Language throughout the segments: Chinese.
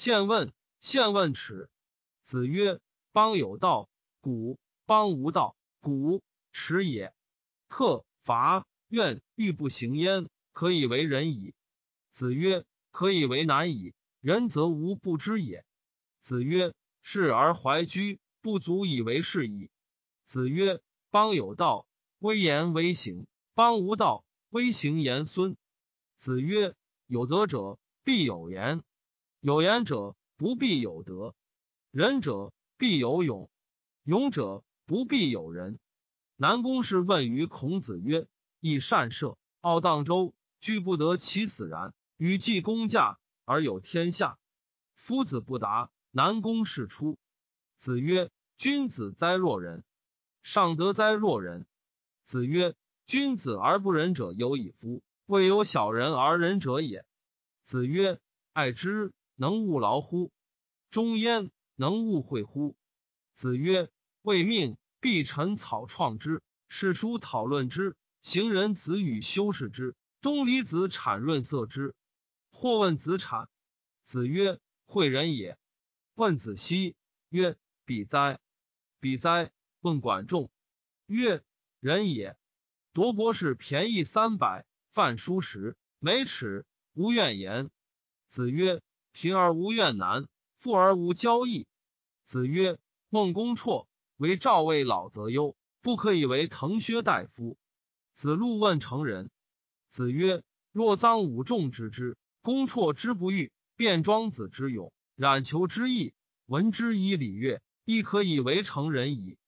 献问，献问耻。子曰：邦有道，古；邦无道，古。耻也。克伐怨欲不行焉，可以为仁矣。子曰：可以为难矣。仁则无不知也。子曰：事而怀居，不足以为是矣。子曰：邦有道，威严为行；邦无道，威行言孙。子曰：有德者必有言，有言者不必有德；仁者必有勇，勇者不必有仁。南宫氏问于孔子曰：“亦善射，傲荡周，居不得其死然。与季公驾而有天下。”夫子不答。南宫氏出。子曰：“君子哉若人！上德哉若人！”子曰：“君子而不仁者有矣夫。”未有小人而仁者也。子曰：“爱之，能勿劳乎？中焉，能勿惠乎？”子曰：“未命，必陈草创之；史书讨论之；行人子语修饰之；东离子产润色之。或问子产，子曰：‘惠人也。’问子奚曰：‘比哉！’比哉！问管仲曰：‘人也。’夺博士便宜三百。”饭书食，每尺无怨言。子曰：贫而无怨难，富而无骄易。子曰：孟公绰为赵魏老则忧，不可以为滕薛大夫。子路问成人。子曰：若臧武仲之之，公绰之不欲，卞庄子之勇，冉求之义，闻之以礼乐，亦可以为成人矣。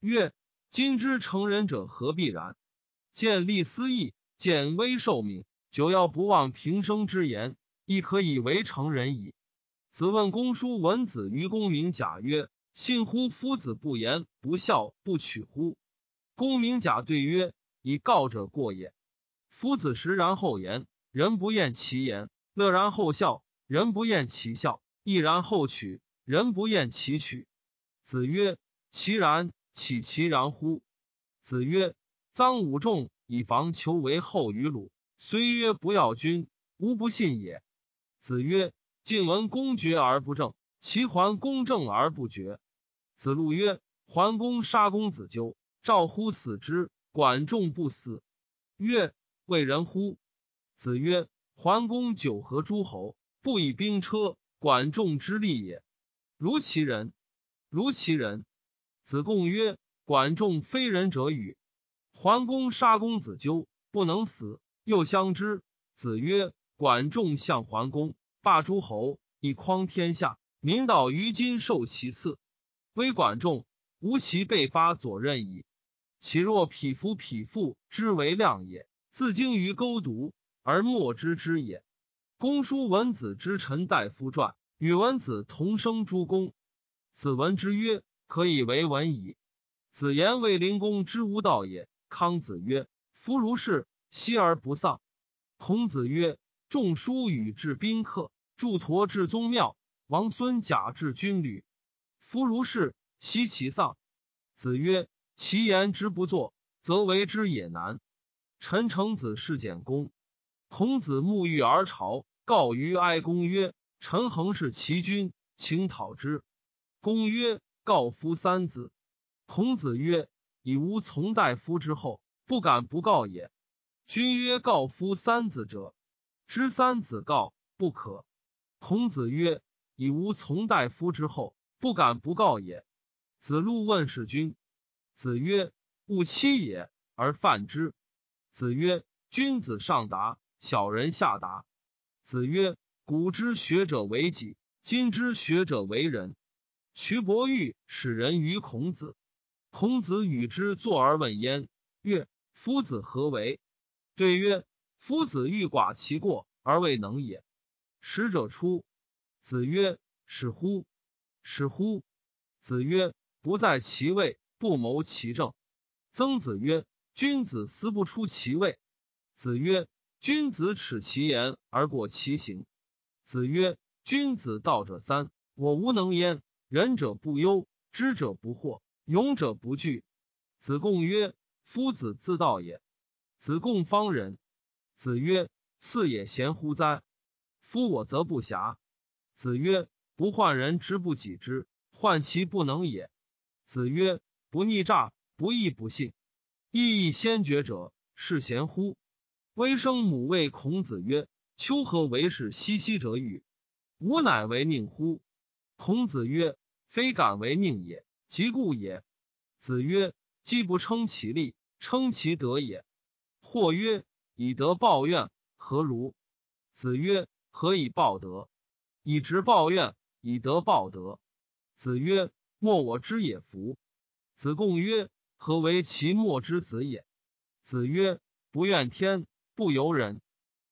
曰：今之成人者何必然？见利思义。见微受命，久要不忘平生之言，亦可以为成人矣。子问公叔文子于公明甲曰：“信乎夫子不言不孝不取乎？”公明甲对曰：“以告者过也。夫子实然后言，人不厌其言；乐然后笑，人不厌其笑；亦然后取，人不厌其取。”子曰：“其然，岂其然乎？”子曰：“臧武仲。”以防求为后于鲁，虽曰不要君，无不信也。子曰：晋文公决而不正，齐桓公正而不决。子路曰：桓公杀公子纠，赵乎死之，管仲不死。曰：为人乎？子曰：桓公九合诸侯，不以兵车，管仲之利也。如其人，如其人。子贡曰：管仲非人者与？桓公杀公子纠，不能死，又相之。子曰：“管仲向桓公，霸诸侯，以匡天下，民道于今受其赐。微管仲，无其被发左任矣。其若匹夫匹妇之为量也，自精于勾读而莫知之也。”公叔文子之臣大夫传，与文子同生诸公。子闻之曰：“可以为文矣。”子言为灵公之无道也。康子曰：“夫如是，息而不丧。”孔子曰：“仲叔与至宾客，祝陀至宗庙，王孙贾至军旅。夫如是，息其丧。”子曰：“其言之不作，则为之也难。”陈成子是简公。孔子沐浴而朝，告于哀公曰：“陈恒是其君，请讨之。”公曰：“告夫三子。”孔子曰。以吾从大夫之后，不敢不告也。君曰：“告夫三子者，知三子告不可。”孔子曰：“以无从大夫之后，不敢不告也。”子路问世君。子曰：“勿欺也，而犯之。”子曰：“君子上达，小人下达。”子曰：“古之学者为己，今之学者为人。”徐伯玉使人于孔子。孔子与之坐而问焉，曰：“夫子何为？”对曰：“夫子欲寡其过而未能也。”使者出。子曰：“使乎？使乎？”子曰：“不在其位，不谋其政。”曾子曰：“君子思不出其位。”子曰：“君子耻其言而过其行。”子曰：“君子道者三，我无能焉。仁者不忧，知者不惑。”勇者不惧。子贡曰：“夫子自道也。”子贡方人。子曰：“赐也贤乎哉？夫我则不暇。”子曰：“不患人之不己知，患其不能也。子曰：不逆诈，不义不信。义亦先觉者，是贤乎？微生母谓孔子曰：丘何为是熙熙者与？吾乃为佞乎？孔子曰：非敢为佞也，即故也。子曰：既不称其力，称其德也。或曰：以德报怨，何如？子曰：何以报德？以直报怨，以德报德。子曰：莫我之也夫。子贡曰：何为其莫之子也？子曰：不怨天，不尤人。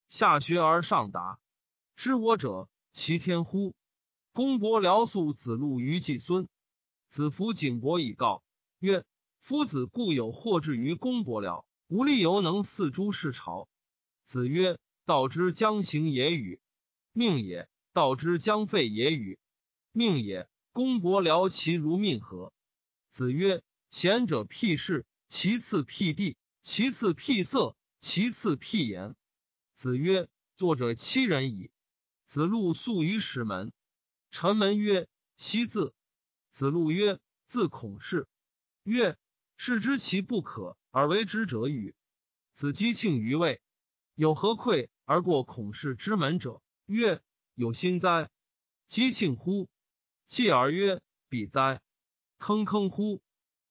下学而上达，知我者，其天乎？公伯辽肃子路于季孙，子服景伯以告曰：夫子固有祸至于公伯辽，无力犹能四诸事朝。子曰：道之将行也与？命也。道之将废也与？命也。公伯辽其如命何？子曰：贤者辟事，其次辟地，其次辟色，其次辟言。子曰：作者七人矣。子路宿于使门，臣门曰：昔字。子路曰：自孔氏。曰：是知其不可而为之者与？子姬庆于位，有何愧而过孔氏之门者？曰：有心哉！姬庆乎？继而曰：彼哉！坑坑乎！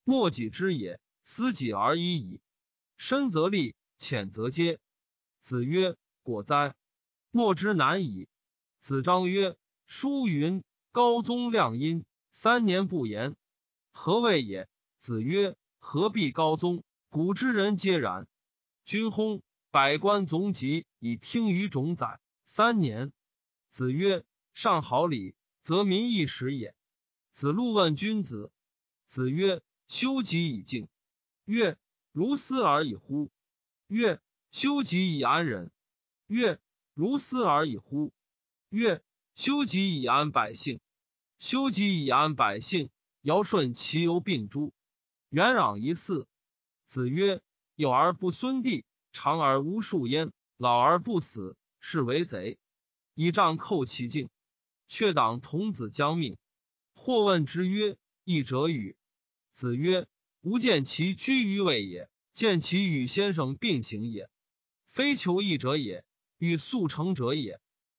莫己之也，思己而已矣。深则利，浅则揭。子曰：果哉！莫之难矣。子张曰：书云：高宗亮阴，三年不言。何谓也？子曰：何必高宗？古之人皆然。君薨，百官总集以听于种宰三年。子曰：上好礼，则民易时也。子路问君子。子曰。修己以敬。曰：如斯而已乎？曰：修己以安人。曰：如斯而已乎？曰：修己以安百姓。修己以安百姓，尧舜其犹并诸？元攘一嗣。子曰：有而不孙弟，长而无树焉，老而不死，是为贼。以杖寇其境，却党童子将命。或问之曰：义者与？子曰：“吾见其居于位也，见其与先生并行也。非求义者也，与速成者也。